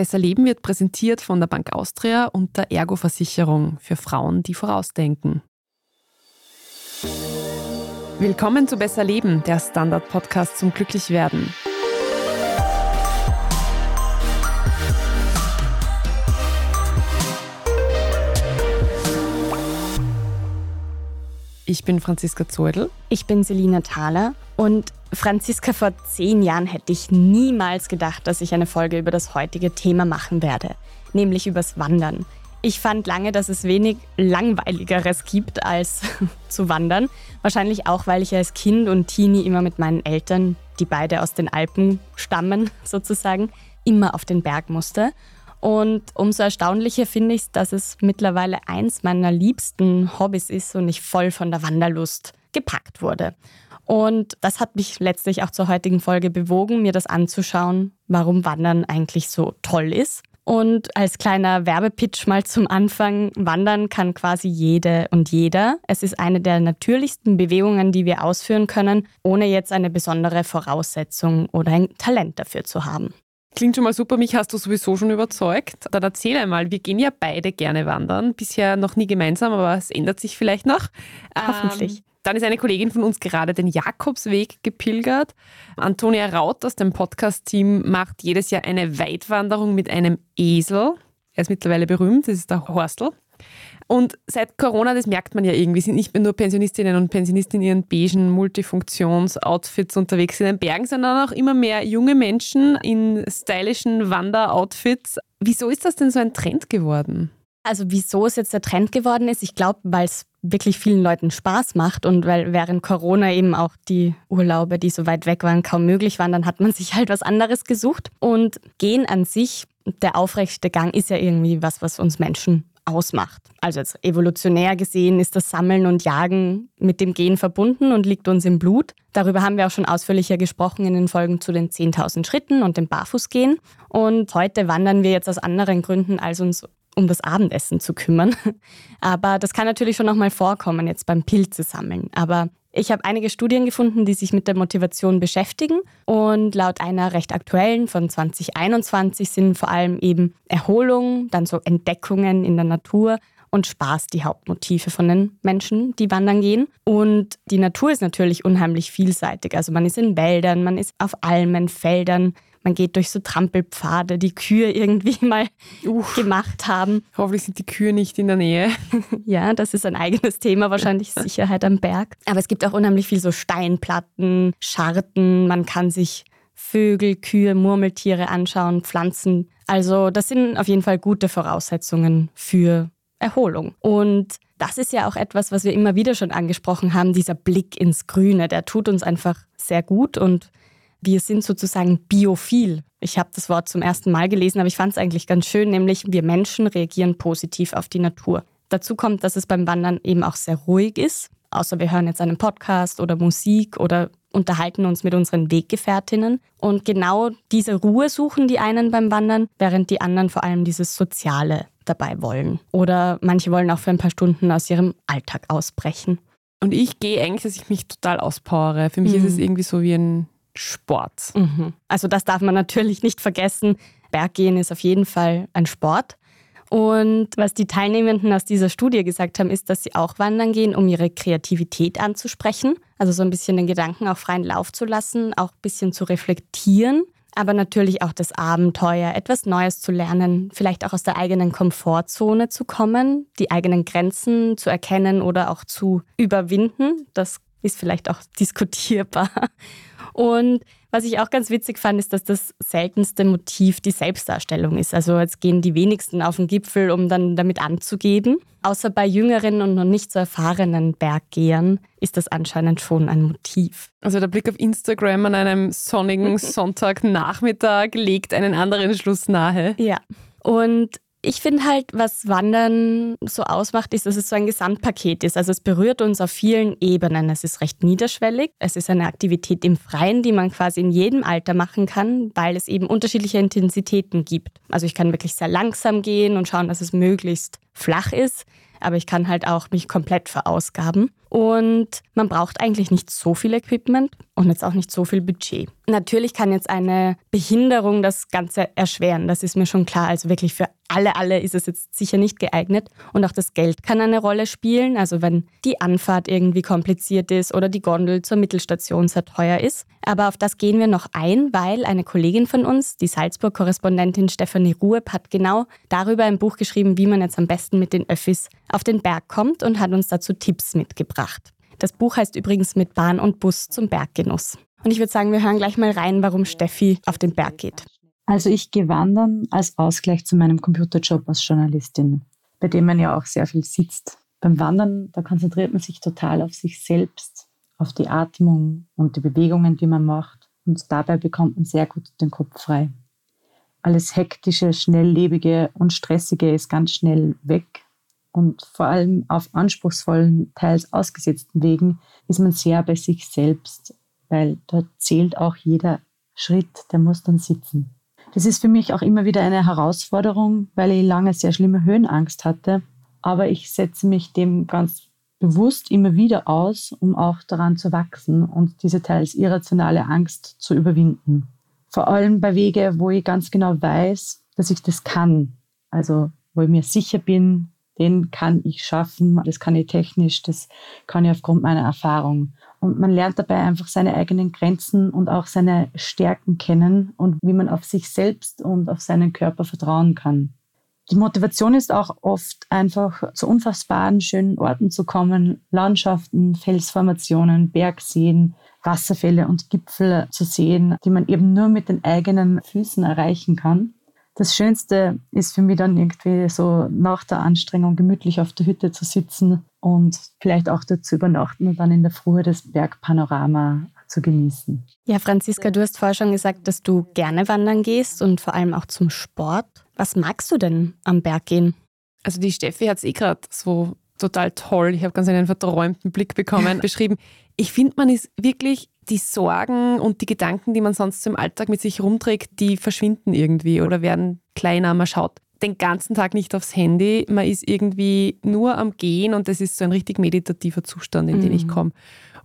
Besser Leben wird präsentiert von der Bank Austria und der Ergo-Versicherung für Frauen, die vorausdenken. Willkommen zu Besser Leben, der Standard-Podcast zum Glücklichwerden. Ich bin Franziska Zeudel. Ich bin Selina Thaler und Franziska, vor zehn Jahren hätte ich niemals gedacht, dass ich eine Folge über das heutige Thema machen werde, nämlich übers Wandern. Ich fand lange, dass es wenig Langweiligeres gibt, als zu wandern. Wahrscheinlich auch, weil ich als Kind und Teenie immer mit meinen Eltern, die beide aus den Alpen stammen sozusagen, immer auf den Berg musste. Und umso erstaunlicher finde ich es, dass es mittlerweile eins meiner liebsten Hobbys ist und ich voll von der Wanderlust gepackt wurde. Und das hat mich letztlich auch zur heutigen Folge bewogen, mir das anzuschauen, warum Wandern eigentlich so toll ist. Und als kleiner Werbepitch mal zum Anfang, Wandern kann quasi jede und jeder. Es ist eine der natürlichsten Bewegungen, die wir ausführen können, ohne jetzt eine besondere Voraussetzung oder ein Talent dafür zu haben. Klingt schon mal super, mich hast du sowieso schon überzeugt. Dann erzähl einmal, wir gehen ja beide gerne wandern. Bisher noch nie gemeinsam, aber es ändert sich vielleicht noch. Hoffentlich. Ähm, dann ist eine Kollegin von uns gerade den Jakobsweg gepilgert. Antonia Raut aus dem Podcast-Team macht jedes Jahr eine Weitwanderung mit einem Esel. Er ist mittlerweile berühmt, das ist der Horstl. Und seit Corona, das merkt man ja irgendwie, sind nicht mehr nur Pensionistinnen und Pensionisten in ihren beigen Multifunktions-Outfits unterwegs in den Bergen, sondern auch immer mehr junge Menschen in stylischen Wanderoutfits. Wieso ist das denn so ein Trend geworden? Also wieso es jetzt der Trend geworden ist, ich glaube, weil es wirklich vielen Leuten Spaß macht und weil während Corona eben auch die Urlaube, die so weit weg waren, kaum möglich waren, dann hat man sich halt was anderes gesucht. Und Gehen an sich, der aufrechte Gang ist ja irgendwie was, was uns Menschen ausmacht. Also jetzt evolutionär gesehen ist das Sammeln und Jagen mit dem Gen verbunden und liegt uns im Blut. Darüber haben wir auch schon ausführlicher gesprochen in den Folgen zu den 10.000 Schritten und dem Barfußgehen. Und heute wandern wir jetzt aus anderen Gründen, als uns um das Abendessen zu kümmern. Aber das kann natürlich schon noch mal vorkommen jetzt beim Pilze sammeln. Aber ich habe einige Studien gefunden, die sich mit der Motivation beschäftigen. Und laut einer recht aktuellen von 2021 sind vor allem eben Erholung, dann so Entdeckungen in der Natur und Spaß die Hauptmotive von den Menschen, die wandern gehen. Und die Natur ist natürlich unheimlich vielseitig. Also man ist in Wäldern, man ist auf Almen, Feldern, man geht durch so Trampelpfade, die Kühe irgendwie mal Uff. gemacht haben. Hoffentlich sind die Kühe nicht in der Nähe. ja, das ist ein eigenes Thema, wahrscheinlich Sicherheit am Berg. Aber es gibt auch unheimlich viel so Steinplatten, Scharten, man kann sich Vögel, Kühe, Murmeltiere anschauen, Pflanzen. Also das sind auf jeden Fall gute Voraussetzungen für Erholung. Und das ist ja auch etwas, was wir immer wieder schon angesprochen haben, dieser Blick ins Grüne, der tut uns einfach sehr gut und wir sind sozusagen biophil. Ich habe das Wort zum ersten Mal gelesen, aber ich fand es eigentlich ganz schön, nämlich wir Menschen reagieren positiv auf die Natur. Dazu kommt, dass es beim Wandern eben auch sehr ruhig ist, außer wir hören jetzt einen Podcast oder Musik oder unterhalten uns mit unseren Weggefährtinnen. Und genau diese Ruhe suchen die einen beim Wandern, während die anderen vor allem dieses Soziale dabei wollen. Oder manche wollen auch für ein paar Stunden aus ihrem Alltag ausbrechen. Und ich gehe eigentlich, dass ich mich total auspowere. Für mich mhm. ist es irgendwie so wie ein Sport. Mhm. Also das darf man natürlich nicht vergessen. Berggehen ist auf jeden Fall ein Sport. Und was die Teilnehmenden aus dieser Studie gesagt haben, ist, dass sie auch wandern gehen, um ihre Kreativität anzusprechen. Also so ein bisschen den Gedanken auch freien Lauf zu lassen, auch ein bisschen zu reflektieren. Aber natürlich auch das Abenteuer, etwas Neues zu lernen, vielleicht auch aus der eigenen Komfortzone zu kommen, die eigenen Grenzen zu erkennen oder auch zu überwinden. Das ist vielleicht auch diskutierbar. Und was ich auch ganz witzig fand, ist, dass das seltenste Motiv die Selbstdarstellung ist. Also jetzt gehen die wenigsten auf den Gipfel, um dann damit anzugeben. Außer bei jüngeren und noch nicht so erfahrenen Berggehern ist das anscheinend schon ein Motiv. Also der Blick auf Instagram an einem sonnigen Sonntagnachmittag legt einen anderen Schluss nahe. Ja. Und ich finde halt, was Wandern so ausmacht, ist, dass es so ein Gesamtpaket ist. Also es berührt uns auf vielen Ebenen. Es ist recht niederschwellig. Es ist eine Aktivität im Freien, die man quasi in jedem Alter machen kann, weil es eben unterschiedliche Intensitäten gibt. Also ich kann wirklich sehr langsam gehen und schauen, dass es möglichst flach ist. aber ich kann halt auch mich komplett verausgaben. Und man braucht eigentlich nicht so viel Equipment und jetzt auch nicht so viel Budget. Natürlich kann jetzt eine Behinderung das Ganze erschweren, das ist mir schon klar. Also wirklich für alle, alle ist es jetzt sicher nicht geeignet. Und auch das Geld kann eine Rolle spielen. Also wenn die Anfahrt irgendwie kompliziert ist oder die Gondel zur Mittelstation sehr teuer ist. Aber auf das gehen wir noch ein, weil eine Kollegin von uns, die Salzburg-Korrespondentin Stefanie Rueb, hat genau darüber ein Buch geschrieben, wie man jetzt am besten mit den Öffis auf den Berg kommt und hat uns dazu Tipps mitgebracht. Das Buch heißt übrigens mit Bahn und Bus zum Berggenuss. Und ich würde sagen, wir hören gleich mal rein, warum Steffi auf den Berg geht. Also ich gehe wandern als Ausgleich zu meinem Computerjob als Journalistin, bei dem man ja auch sehr viel sitzt. Beim Wandern, da konzentriert man sich total auf sich selbst, auf die Atmung und die Bewegungen, die man macht. Und dabei bekommt man sehr gut den Kopf frei. Alles Hektische, Schnelllebige und Stressige ist ganz schnell weg. Und vor allem auf anspruchsvollen, teils ausgesetzten Wegen ist man sehr bei sich selbst, weil dort zählt auch jeder Schritt, der muss dann sitzen. Das ist für mich auch immer wieder eine Herausforderung, weil ich lange sehr schlimme Höhenangst hatte. Aber ich setze mich dem ganz bewusst immer wieder aus, um auch daran zu wachsen und diese teils irrationale Angst zu überwinden. Vor allem bei Wege, wo ich ganz genau weiß, dass ich das kann. Also wo ich mir sicher bin, den kann ich schaffen, das kann ich technisch, das kann ich aufgrund meiner Erfahrung. Und man lernt dabei einfach seine eigenen Grenzen und auch seine Stärken kennen und wie man auf sich selbst und auf seinen Körper vertrauen kann. Die Motivation ist auch oft einfach zu unfassbaren schönen Orten zu kommen, Landschaften, Felsformationen, Bergseen, Wasserfälle und Gipfel zu sehen, die man eben nur mit den eigenen Füßen erreichen kann. Das Schönste ist für mich dann irgendwie so nach der Anstrengung gemütlich auf der Hütte zu sitzen und vielleicht auch dort zu übernachten und dann in der Früh das Bergpanorama zu genießen. Ja, Franziska, du hast vorher schon gesagt, dass du gerne wandern gehst und vor allem auch zum Sport. Was magst du denn am Berg gehen? Also die Steffi hat es eh gerade so total toll, ich habe ganz einen verträumten Blick bekommen, beschrieben. Ich finde, man ist wirklich die Sorgen und die Gedanken, die man sonst im Alltag mit sich rumträgt, die verschwinden irgendwie oder werden kleiner. Man schaut den ganzen Tag nicht aufs Handy, man ist irgendwie nur am Gehen und das ist so ein richtig meditativer Zustand, in den ich mhm. komme.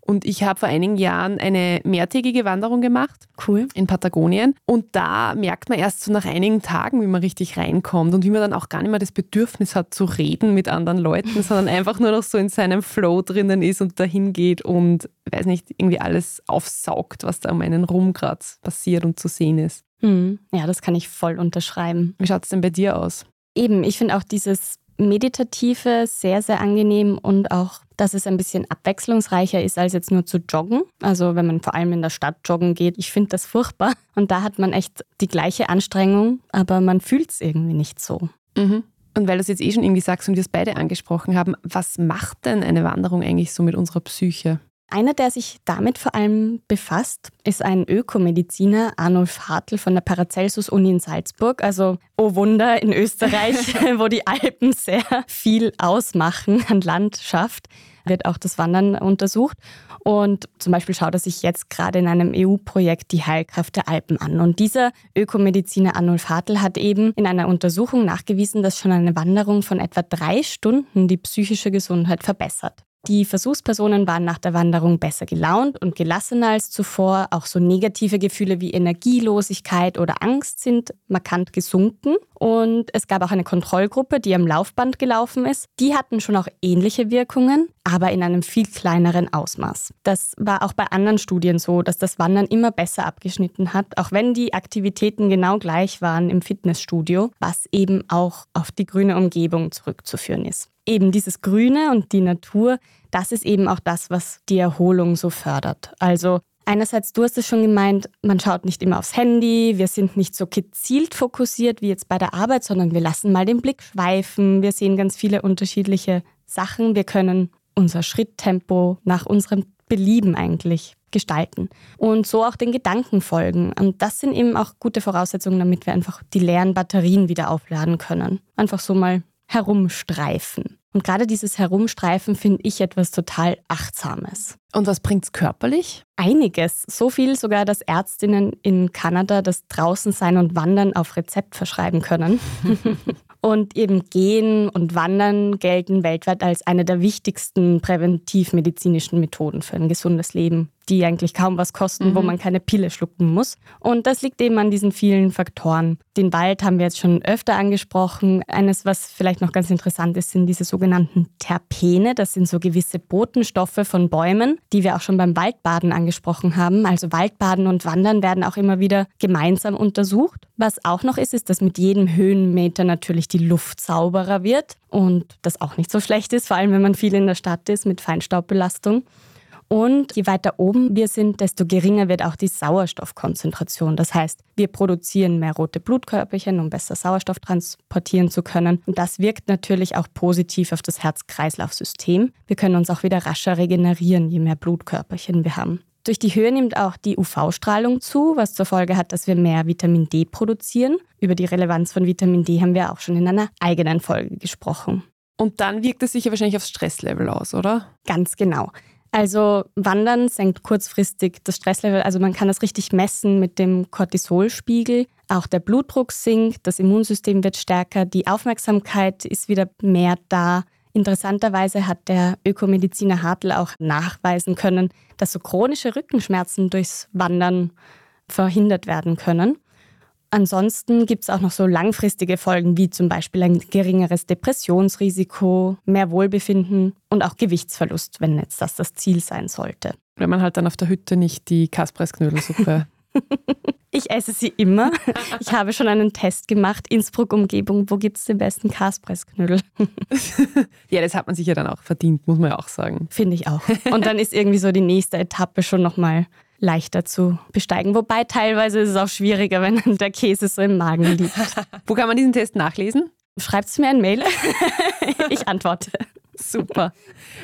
Und ich habe vor einigen Jahren eine mehrtägige Wanderung gemacht. Cool. In Patagonien. Und da merkt man erst so nach einigen Tagen, wie man richtig reinkommt und wie man dann auch gar nicht mehr das Bedürfnis hat zu reden mit anderen Leuten, sondern einfach nur noch so in seinem Flow drinnen ist und dahin geht und, weiß nicht, irgendwie alles aufsaugt, was da um einen rum gerade passiert und zu sehen ist. Hm. Ja, das kann ich voll unterschreiben. Wie schaut es denn bei dir aus? Eben, ich finde auch dieses Meditative sehr, sehr angenehm und auch, dass es ein bisschen abwechslungsreicher ist, als jetzt nur zu joggen. Also wenn man vor allem in der Stadt joggen geht, ich finde das furchtbar. Und da hat man echt die gleiche Anstrengung, aber man fühlt es irgendwie nicht so. Mhm. Und weil du es jetzt eh schon irgendwie sagst und wir es beide angesprochen haben, was macht denn eine Wanderung eigentlich so mit unserer Psyche? Einer, der sich damit vor allem befasst, ist ein Ökomediziner, Arnulf Hartl von der Paracelsus-Uni in Salzburg. Also, oh Wunder, in Österreich, wo die Alpen sehr viel ausmachen an Landschaft, wird auch das Wandern untersucht. Und zum Beispiel schaut er sich jetzt gerade in einem EU-Projekt die Heilkraft der Alpen an. Und dieser Ökomediziner Arnulf Hartl hat eben in einer Untersuchung nachgewiesen, dass schon eine Wanderung von etwa drei Stunden die psychische Gesundheit verbessert. Die Versuchspersonen waren nach der Wanderung besser gelaunt und gelassener als zuvor. Auch so negative Gefühle wie Energielosigkeit oder Angst sind markant gesunken. Und es gab auch eine Kontrollgruppe, die am Laufband gelaufen ist. Die hatten schon auch ähnliche Wirkungen, aber in einem viel kleineren Ausmaß. Das war auch bei anderen Studien so, dass das Wandern immer besser abgeschnitten hat, auch wenn die Aktivitäten genau gleich waren im Fitnessstudio, was eben auch auf die grüne Umgebung zurückzuführen ist eben dieses Grüne und die Natur, das ist eben auch das, was die Erholung so fördert. Also einerseits, du hast es schon gemeint, man schaut nicht immer aufs Handy, wir sind nicht so gezielt fokussiert wie jetzt bei der Arbeit, sondern wir lassen mal den Blick schweifen, wir sehen ganz viele unterschiedliche Sachen, wir können unser Schritttempo nach unserem Belieben eigentlich gestalten und so auch den Gedanken folgen. Und das sind eben auch gute Voraussetzungen, damit wir einfach die leeren Batterien wieder aufladen können. Einfach so mal herumstreifen. Und gerade dieses Herumstreifen finde ich etwas total Achtsames. Und was bringt es körperlich? Einiges. So viel sogar, dass Ärztinnen in Kanada das Draußensein und Wandern auf Rezept verschreiben können. und eben Gehen und Wandern gelten weltweit als eine der wichtigsten präventivmedizinischen Methoden für ein gesundes Leben die eigentlich kaum was kosten, mhm. wo man keine Pille schlucken muss. Und das liegt eben an diesen vielen Faktoren. Den Wald haben wir jetzt schon öfter angesprochen. Eines, was vielleicht noch ganz interessant ist, sind diese sogenannten Terpene. Das sind so gewisse Botenstoffe von Bäumen, die wir auch schon beim Waldbaden angesprochen haben. Also Waldbaden und Wandern werden auch immer wieder gemeinsam untersucht. Was auch noch ist, ist, dass mit jedem Höhenmeter natürlich die Luft sauberer wird und das auch nicht so schlecht ist, vor allem wenn man viel in der Stadt ist mit Feinstaubbelastung. Und je weiter oben wir sind, desto geringer wird auch die Sauerstoffkonzentration. Das heißt, wir produzieren mehr rote Blutkörperchen, um besser Sauerstoff transportieren zu können. Und das wirkt natürlich auch positiv auf das Herz-Kreislauf-System. Wir können uns auch wieder rascher regenerieren, je mehr Blutkörperchen wir haben. Durch die Höhe nimmt auch die UV-Strahlung zu, was zur Folge hat, dass wir mehr Vitamin D produzieren. Über die Relevanz von Vitamin D haben wir auch schon in einer eigenen Folge gesprochen. Und dann wirkt es sich ja wahrscheinlich aufs Stresslevel aus, oder? Ganz genau. Also Wandern senkt kurzfristig das Stresslevel. Also man kann das richtig messen mit dem Cortisolspiegel. Auch der Blutdruck sinkt, das Immunsystem wird stärker, die Aufmerksamkeit ist wieder mehr da. Interessanterweise hat der Ökomediziner Hartl auch nachweisen können, dass so chronische Rückenschmerzen durchs Wandern verhindert werden können. Ansonsten gibt es auch noch so langfristige Folgen, wie zum Beispiel ein geringeres Depressionsrisiko, mehr Wohlbefinden und auch Gewichtsverlust, wenn jetzt das das Ziel sein sollte. Wenn man halt dann auf der Hütte nicht die Kaspressknödelsuppe Ich esse sie immer. Ich habe schon einen Test gemacht. Innsbruck-Umgebung, wo gibt es den besten Kaspressknödel? ja, das hat man sich ja dann auch verdient, muss man ja auch sagen. Finde ich auch. Und dann ist irgendwie so die nächste Etappe schon nochmal leichter zu besteigen. Wobei teilweise ist es auch schwieriger, wenn der Käse so im Magen liegt. Wo kann man diesen Test nachlesen? Schreibt es mir ein Mail. ich antworte. Super.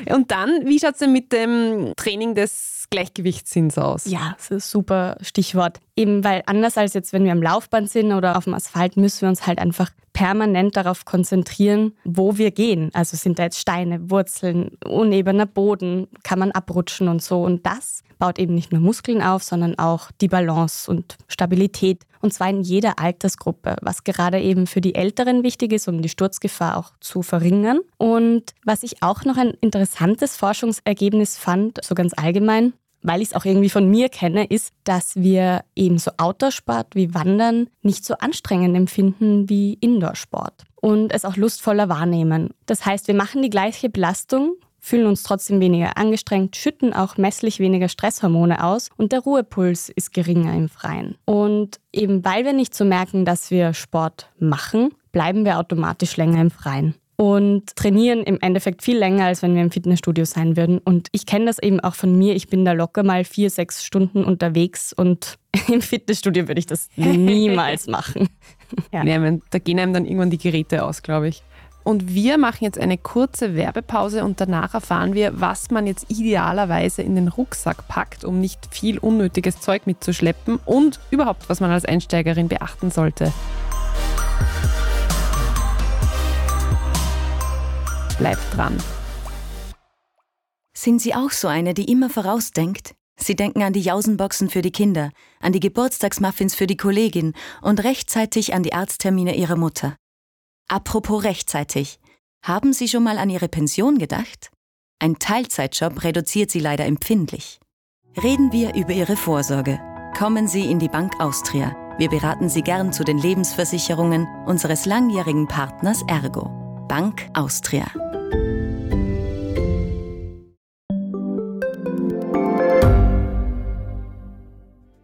Und dann, wie schaut es denn mit dem Training des Gleichgewichtssinns aus? Ja, das ist ein super Stichwort. Eben weil anders als jetzt, wenn wir am Laufband sind oder auf dem Asphalt, müssen wir uns halt einfach permanent darauf konzentrieren, wo wir gehen. Also sind da jetzt Steine, Wurzeln, unebener Boden, kann man abrutschen und so. Und das baut eben nicht nur Muskeln auf, sondern auch die Balance und Stabilität. Und zwar in jeder Altersgruppe, was gerade eben für die Älteren wichtig ist, um die Sturzgefahr auch zu verringern. Und was ich auch noch ein interessantes Forschungsergebnis fand, so ganz allgemein, weil ich es auch irgendwie von mir kenne, ist, dass wir eben so Outdoor-Sport wie Wandern nicht so anstrengend empfinden wie Indoor-Sport und es auch lustvoller wahrnehmen. Das heißt, wir machen die gleiche Belastung fühlen uns trotzdem weniger angestrengt, schütten auch messlich weniger Stresshormone aus und der Ruhepuls ist geringer im Freien. Und eben weil wir nicht so merken, dass wir Sport machen, bleiben wir automatisch länger im Freien und trainieren im Endeffekt viel länger, als wenn wir im Fitnessstudio sein würden. Und ich kenne das eben auch von mir. Ich bin da locker mal vier, sechs Stunden unterwegs und im Fitnessstudio würde ich das niemals machen. ja. Nee, da gehen einem dann irgendwann die Geräte aus, glaube ich. Und wir machen jetzt eine kurze Werbepause und danach erfahren wir, was man jetzt idealerweise in den Rucksack packt, um nicht viel unnötiges Zeug mitzuschleppen und überhaupt, was man als Einsteigerin beachten sollte. Bleibt dran. Sind Sie auch so eine, die immer vorausdenkt? Sie denken an die Jausenboxen für die Kinder, an die Geburtstagsmuffins für die Kollegin und rechtzeitig an die Arzttermine Ihrer Mutter. Apropos rechtzeitig. Haben Sie schon mal an Ihre Pension gedacht? Ein Teilzeitjob reduziert Sie leider empfindlich. Reden wir über Ihre Vorsorge. Kommen Sie in die Bank Austria. Wir beraten Sie gern zu den Lebensversicherungen unseres langjährigen Partners Ergo. Bank Austria.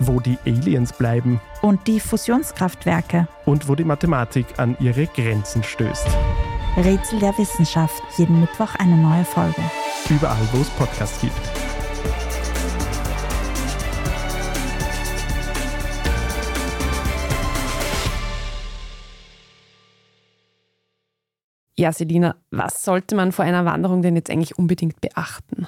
wo die Aliens bleiben. Und die Fusionskraftwerke. Und wo die Mathematik an ihre Grenzen stößt. Rätsel der Wissenschaft. Jeden Mittwoch eine neue Folge. Überall, wo es Podcasts gibt. Ja, Selina, was sollte man vor einer Wanderung denn jetzt eigentlich unbedingt beachten?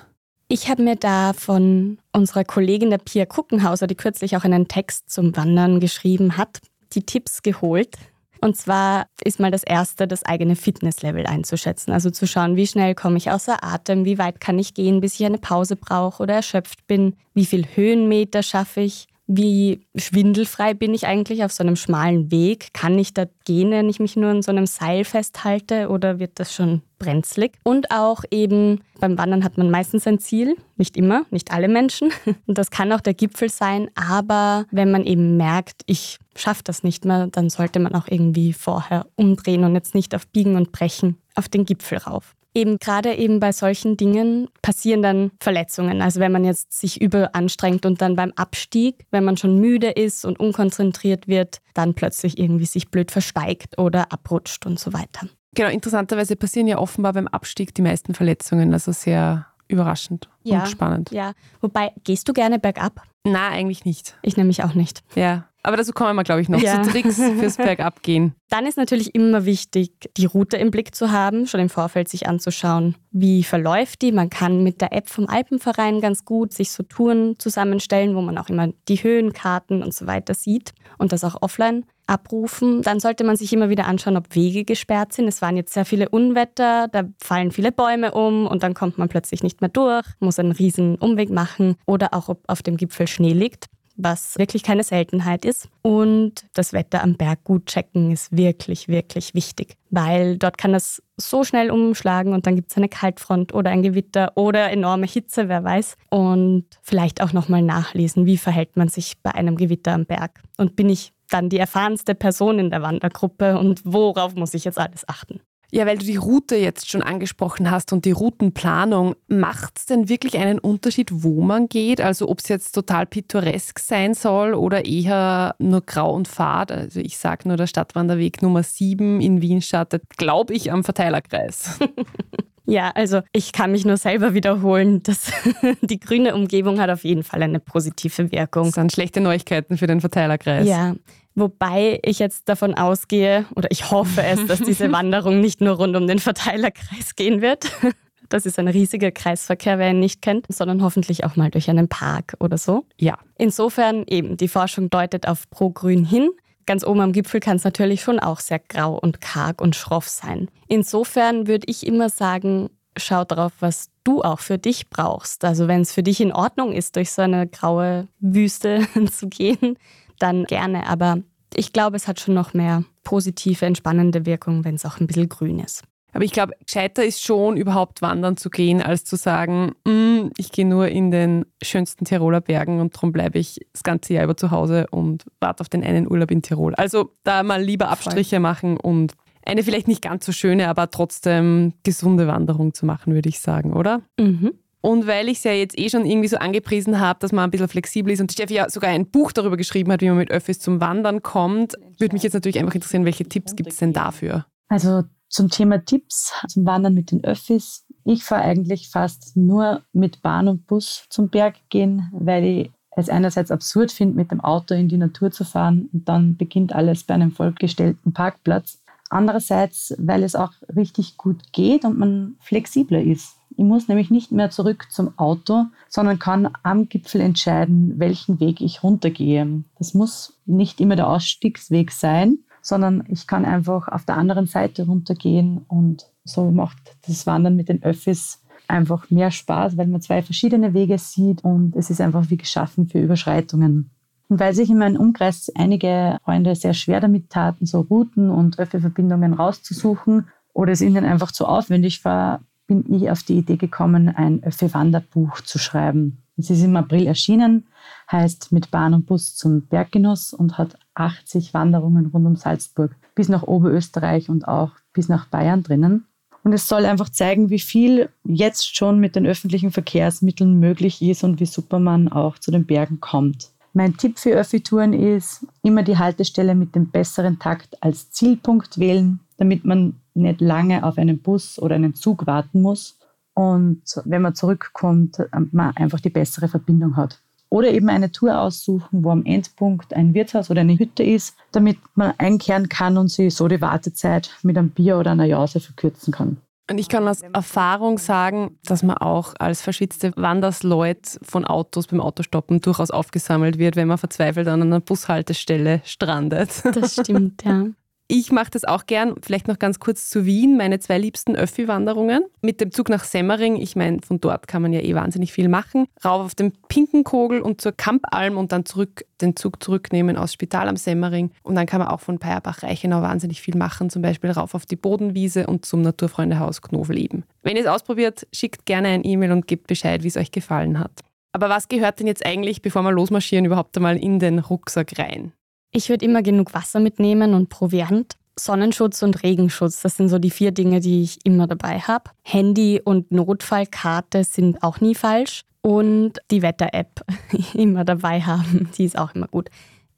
Ich habe mir da von unserer Kollegin der Pia Kuckenhauser, die kürzlich auch einen Text zum Wandern geschrieben hat, die Tipps geholt. Und zwar ist mal das Erste, das eigene Fitnesslevel einzuschätzen. Also zu schauen, wie schnell komme ich außer Atem, wie weit kann ich gehen, bis ich eine Pause brauche oder erschöpft bin, wie viel Höhenmeter schaffe ich, wie schwindelfrei bin ich eigentlich auf so einem schmalen Weg? Kann ich da gehen, wenn ich mich nur an so einem Seil festhalte oder wird das schon brenzlig? Und auch eben beim Wandern hat man meistens ein Ziel, nicht immer, nicht alle Menschen. Und das kann auch der Gipfel sein, aber wenn man eben merkt, ich schaffe das nicht mehr, dann sollte man auch irgendwie vorher umdrehen und jetzt nicht auf Biegen und Brechen auf den Gipfel rauf eben gerade eben bei solchen Dingen passieren dann Verletzungen. Also wenn man jetzt sich überanstrengt und dann beim Abstieg, wenn man schon müde ist und unkonzentriert wird, dann plötzlich irgendwie sich blöd versteigt oder abrutscht und so weiter. Genau, interessanterweise passieren ja offenbar beim Abstieg die meisten Verletzungen. Also sehr überraschend ja, und spannend. Ja, wobei, gehst du gerne bergab? Na, eigentlich nicht. Ich nämlich auch nicht. Ja, aber dazu kommen wir, glaube ich, noch ja. zu Tricks fürs Bergabgehen. Dann ist natürlich immer wichtig, die Route im Blick zu haben, schon im Vorfeld sich anzuschauen, wie verläuft die. Man kann mit der App vom Alpenverein ganz gut sich so Touren zusammenstellen, wo man auch immer die Höhenkarten und so weiter sieht und das auch offline abrufen. Dann sollte man sich immer wieder anschauen, ob Wege gesperrt sind. Es waren jetzt sehr viele Unwetter, da fallen viele Bäume um und dann kommt man plötzlich nicht mehr durch, muss einen riesen Umweg machen oder auch ob auf dem Gipfel Schnee liegt was wirklich keine Seltenheit ist. Und das Wetter am Berg gut checken ist wirklich, wirklich wichtig, weil dort kann das so schnell umschlagen und dann gibt es eine Kaltfront oder ein Gewitter oder enorme Hitze, wer weiß. Und vielleicht auch nochmal nachlesen, wie verhält man sich bei einem Gewitter am Berg. Und bin ich dann die erfahrenste Person in der Wandergruppe und worauf muss ich jetzt alles achten? Ja, weil du die Route jetzt schon angesprochen hast und die Routenplanung, macht es denn wirklich einen Unterschied, wo man geht? Also ob es jetzt total pittoresk sein soll oder eher nur grau und fad? Also ich sage nur, der Stadtwanderweg Nummer 7 in Wien startet, glaube ich, am Verteilerkreis. Ja, also ich kann mich nur selber wiederholen, dass die grüne Umgebung hat auf jeden Fall eine positive Wirkung. Das sind schlechte Neuigkeiten für den Verteilerkreis. Ja, Wobei ich jetzt davon ausgehe, oder ich hoffe es, dass diese Wanderung nicht nur rund um den Verteilerkreis gehen wird. Das ist ein riesiger Kreisverkehr, wer ihn nicht kennt, sondern hoffentlich auch mal durch einen Park oder so. Ja. Insofern eben, die Forschung deutet auf Pro-Grün hin. Ganz oben am Gipfel kann es natürlich schon auch sehr grau und karg und schroff sein. Insofern würde ich immer sagen, schau drauf, was du auch für dich brauchst. Also wenn es für dich in Ordnung ist, durch so eine graue Wüste zu gehen, dann gerne. Aber ich glaube, es hat schon noch mehr positive, entspannende Wirkung, wenn es auch ein bisschen grün ist. Aber ich glaube, gescheiter ist schon, überhaupt wandern zu gehen, als zu sagen, mm, ich gehe nur in den schönsten Tiroler Bergen und darum bleibe ich das ganze Jahr über zu Hause und warte auf den einen Urlaub in Tirol. Also da mal lieber Abstriche Voll. machen und eine vielleicht nicht ganz so schöne, aber trotzdem gesunde Wanderung zu machen, würde ich sagen, oder? Mhm. Und weil ich es ja jetzt eh schon irgendwie so angepriesen habe, dass man ein bisschen flexibel ist und Steffi ja sogar ein Buch darüber geschrieben hat, wie man mit Öffis zum Wandern kommt, würde mich jetzt natürlich einfach interessieren, welche Tipps gibt es denn dafür? Also zum Thema Tipps zum Wandern mit den Öffis. Ich fahre eigentlich fast nur mit Bahn und Bus zum Berg gehen, weil ich es einerseits absurd finde, mit dem Auto in die Natur zu fahren und dann beginnt alles bei einem vollgestellten Parkplatz. Andererseits, weil es auch richtig gut geht und man flexibler ist. Ich muss nämlich nicht mehr zurück zum Auto, sondern kann am Gipfel entscheiden, welchen Weg ich runtergehe. Das muss nicht immer der Ausstiegsweg sein, sondern ich kann einfach auf der anderen Seite runtergehen und so macht das Wandern mit den Öffis einfach mehr Spaß, weil man zwei verschiedene Wege sieht und es ist einfach wie geschaffen für Überschreitungen. Und weil sich in meinem Umkreis einige Freunde sehr schwer damit taten, so Routen und Öffi-Verbindungen rauszusuchen oder es ihnen einfach zu aufwendig war, bin ich auf die Idee gekommen, ein Öffi-Wanderbuch zu schreiben. Es ist im April erschienen, heißt Mit Bahn und Bus zum Berggenuss und hat 80 Wanderungen rund um Salzburg bis nach Oberösterreich und auch bis nach Bayern drinnen. Und es soll einfach zeigen, wie viel jetzt schon mit den öffentlichen Verkehrsmitteln möglich ist und wie super man auch zu den Bergen kommt. Mein Tipp für Öffi-Touren ist, immer die Haltestelle mit dem besseren Takt als Zielpunkt wählen, damit man nicht lange auf einen Bus oder einen Zug warten muss und wenn man zurückkommt, man einfach die bessere Verbindung hat. Oder eben eine Tour aussuchen, wo am Endpunkt ein Wirtshaus oder eine Hütte ist, damit man einkehren kann und sich so die Wartezeit mit einem Bier oder einer Jause verkürzen kann. Und ich kann aus Erfahrung sagen, dass man auch als verschwitzte Wandersleut von Autos beim Autostoppen durchaus aufgesammelt wird, wenn man verzweifelt an einer Bushaltestelle strandet. Das stimmt, ja. Ich mache das auch gern. Vielleicht noch ganz kurz zu Wien. Meine zwei liebsten Öffi-Wanderungen. Mit dem Zug nach Semmering. Ich meine, von dort kann man ja eh wahnsinnig viel machen. Rauf auf den Pinkenkogel und zur Kampalm und dann zurück den Zug zurücknehmen aus Spital am Semmering. Und dann kann man auch von Peierbach-Reichenau wahnsinnig viel machen. Zum Beispiel rauf auf die Bodenwiese und zum Naturfreundehaus Knoveleben. Wenn ihr es ausprobiert, schickt gerne ein E-Mail und gebt Bescheid, wie es euch gefallen hat. Aber was gehört denn jetzt eigentlich, bevor wir losmarschieren, überhaupt einmal in den Rucksack rein? Ich würde immer genug Wasser mitnehmen und Proviant. Sonnenschutz und Regenschutz, das sind so die vier Dinge, die ich immer dabei habe. Handy und Notfallkarte sind auch nie falsch. Und die Wetter-App immer dabei haben, die ist auch immer gut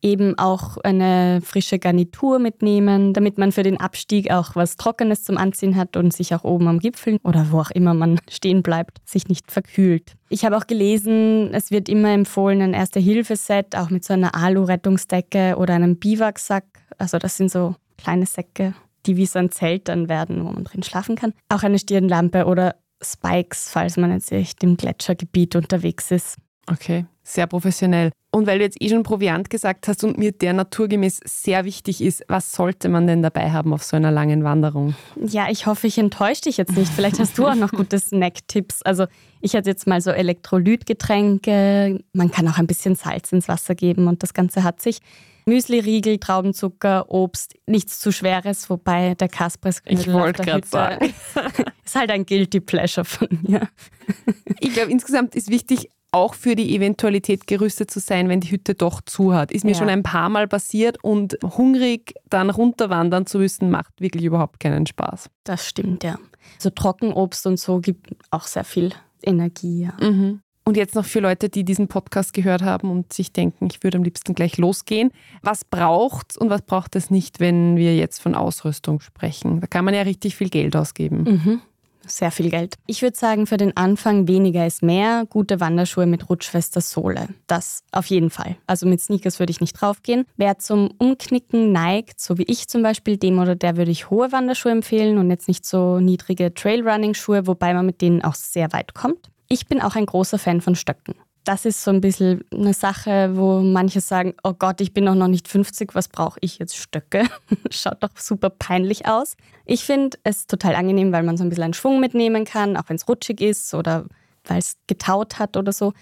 eben auch eine frische Garnitur mitnehmen, damit man für den Abstieg auch was Trockenes zum Anziehen hat und sich auch oben am Gipfel oder wo auch immer man stehen bleibt, sich nicht verkühlt. Ich habe auch gelesen, es wird immer empfohlen, ein Erste-Hilfe-Set, auch mit so einer Alu-Rettungsdecke oder einem Biwaksack. Also das sind so kleine Säcke, die wie so ein Zelt dann werden, wo man drin schlafen kann. Auch eine Stirnlampe oder Spikes, falls man jetzt echt im Gletschergebiet unterwegs ist. Okay, sehr professionell. Und weil du jetzt eh schon Proviant gesagt hast und mir der naturgemäß sehr wichtig ist, was sollte man denn dabei haben auf so einer langen Wanderung? Ja, ich hoffe, ich enttäusche dich jetzt nicht. Vielleicht hast du auch noch gute Snack-Tipps. Also ich hätte jetzt mal so Elektrolytgetränke. Man kann auch ein bisschen Salz ins Wasser geben und das Ganze hat sich. Müsli-Riegel, Traubenzucker, Obst, nichts zu Schweres, wobei der Kaspers Ich wollte gerade sagen. ist halt ein Guilty Pleasure von mir. Ich glaube, insgesamt ist wichtig, auch für die Eventualität gerüstet zu sein, wenn die Hütte doch zu hat. Ist mir ja. schon ein paar Mal passiert und hungrig dann runterwandern zu müssen, macht wirklich überhaupt keinen Spaß. Das stimmt, ja. So Trockenobst und so gibt auch sehr viel Energie. Ja. Mhm. Und jetzt noch für Leute, die diesen Podcast gehört haben und sich denken, ich würde am liebsten gleich losgehen. Was braucht und was braucht es nicht, wenn wir jetzt von Ausrüstung sprechen? Da kann man ja richtig viel Geld ausgeben. Mhm sehr viel Geld. Ich würde sagen, für den Anfang weniger ist mehr. Gute Wanderschuhe mit rutschfester Sohle. Das auf jeden Fall. Also mit Sneakers würde ich nicht draufgehen. Wer zum Umknicken neigt, so wie ich zum Beispiel, dem oder der würde ich hohe Wanderschuhe empfehlen und jetzt nicht so niedrige Trailrunning-Schuhe, wobei man mit denen auch sehr weit kommt. Ich bin auch ein großer Fan von Stöcken das ist so ein bisschen eine Sache, wo manche sagen, oh Gott, ich bin doch noch nicht 50, was brauche ich jetzt Stöcke? Schaut doch super peinlich aus. Ich finde es total angenehm, weil man so ein bisschen einen Schwung mitnehmen kann, auch wenn es rutschig ist oder weil es getaut hat oder so.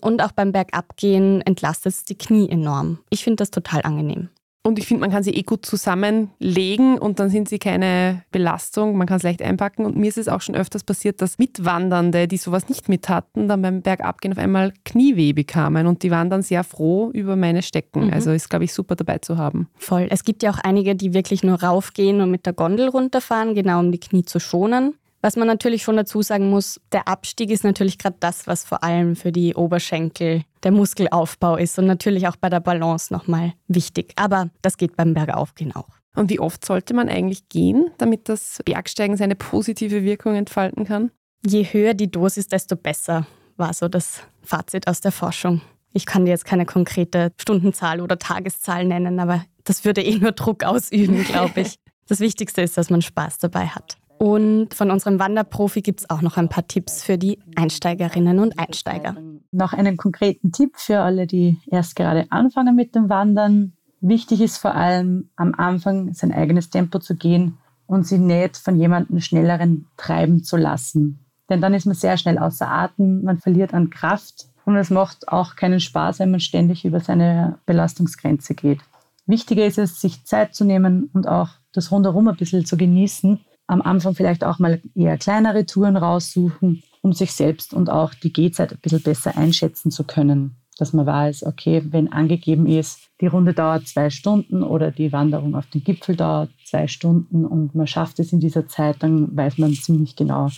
Und auch beim Bergabgehen entlastet es die Knie enorm. Ich finde das total angenehm. Und ich finde, man kann sie eh gut zusammenlegen und dann sind sie keine Belastung. Man kann es leicht einpacken. Und mir ist es auch schon öfters passiert, dass Mitwandernde, die sowas nicht mit hatten, dann beim Bergabgehen auf einmal Knieweh bekamen. Und die waren dann sehr froh über meine Stecken. Mhm. Also ist, glaube ich, super dabei zu haben. Voll. Es gibt ja auch einige, die wirklich nur raufgehen und mit der Gondel runterfahren, genau um die Knie zu schonen. Was man natürlich schon dazu sagen muss, der Abstieg ist natürlich gerade das, was vor allem für die Oberschenkel der Muskelaufbau ist und natürlich auch bei der Balance nochmal wichtig. Aber das geht beim Bergaufgehen auch. Und wie oft sollte man eigentlich gehen, damit das Bergsteigen seine positive Wirkung entfalten kann? Je höher die Dosis, desto besser, war so das Fazit aus der Forschung. Ich kann dir jetzt keine konkrete Stundenzahl oder Tageszahl nennen, aber das würde eh nur Druck ausüben, glaube ich. Das Wichtigste ist, dass man Spaß dabei hat. Und von unserem Wanderprofi gibt es auch noch ein paar Tipps für die Einsteigerinnen und Einsteiger. Noch einen konkreten Tipp für alle, die erst gerade anfangen mit dem Wandern. Wichtig ist vor allem am Anfang sein eigenes Tempo zu gehen und sie nicht von jemandem schnelleren treiben zu lassen. Denn dann ist man sehr schnell außer Atem, man verliert an Kraft und es macht auch keinen Spaß, wenn man ständig über seine Belastungsgrenze geht. Wichtiger ist es, sich Zeit zu nehmen und auch das Rundherum ein bisschen zu genießen am Anfang vielleicht auch mal eher kleinere Touren raussuchen, um sich selbst und auch die Gehzeit ein bisschen besser einschätzen zu können. Dass man weiß, okay, wenn angegeben ist, die Runde dauert zwei Stunden oder die Wanderung auf den Gipfel dauert zwei Stunden und man schafft es in dieser Zeit, dann weiß man ziemlich genau,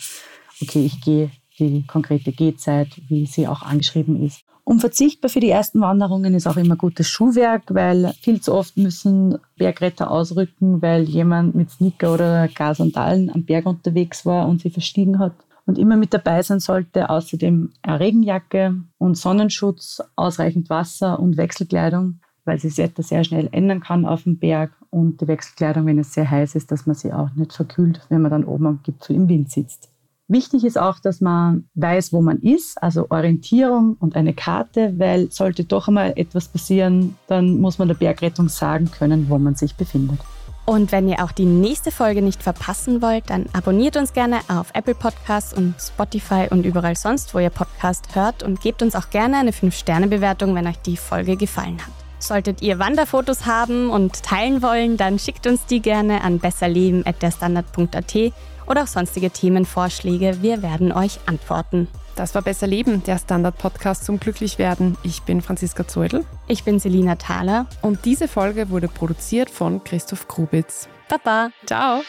okay, ich gehe die konkrete Gehzeit, wie sie auch angeschrieben ist. Unverzichtbar für die ersten Wanderungen ist auch immer gutes Schuhwerk, weil viel zu oft müssen Bergretter ausrücken, weil jemand mit Sneaker oder Gasandalen am Berg unterwegs war und sie verstiegen hat und immer mit dabei sein sollte. Außerdem eine Regenjacke und Sonnenschutz, ausreichend Wasser und Wechselkleidung, weil sich das sehr schnell ändern kann auf dem Berg und die Wechselkleidung, wenn es sehr heiß ist, dass man sie auch nicht verkühlt, wenn man dann oben am Gipfel im Wind sitzt. Wichtig ist auch, dass man weiß, wo man ist, also Orientierung und eine Karte, weil sollte doch einmal etwas passieren, dann muss man der Bergrettung sagen können, wo man sich befindet. Und wenn ihr auch die nächste Folge nicht verpassen wollt, dann abonniert uns gerne auf Apple Podcasts und Spotify und überall sonst, wo ihr Podcast hört und gebt uns auch gerne eine 5-Sterne-Bewertung, wenn euch die Folge gefallen hat. Solltet ihr Wanderfotos haben und teilen wollen, dann schickt uns die gerne an besserleben.derstandard.at oder auch sonstige Themenvorschläge. Wir werden euch antworten. Das war Besser Leben, der Standard-Podcast zum Glücklichwerden. Ich bin Franziska Zeudel. Ich bin Selina Thaler. Und diese Folge wurde produziert von Christoph Grubitz. Baba. Ciao.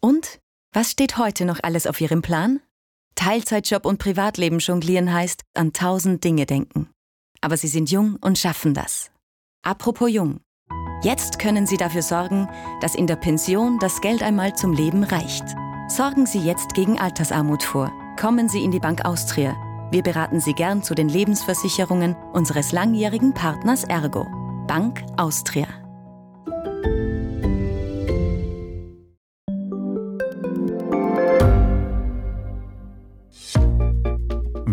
Und was steht heute noch alles auf Ihrem Plan? Teilzeitjob und Privatleben jonglieren heißt an tausend Dinge denken. Aber Sie sind jung und schaffen das. Apropos jung. Jetzt können Sie dafür sorgen, dass in der Pension das Geld einmal zum Leben reicht. Sorgen Sie jetzt gegen Altersarmut vor. Kommen Sie in die Bank Austria. Wir beraten Sie gern zu den Lebensversicherungen unseres langjährigen Partners Ergo. Bank Austria.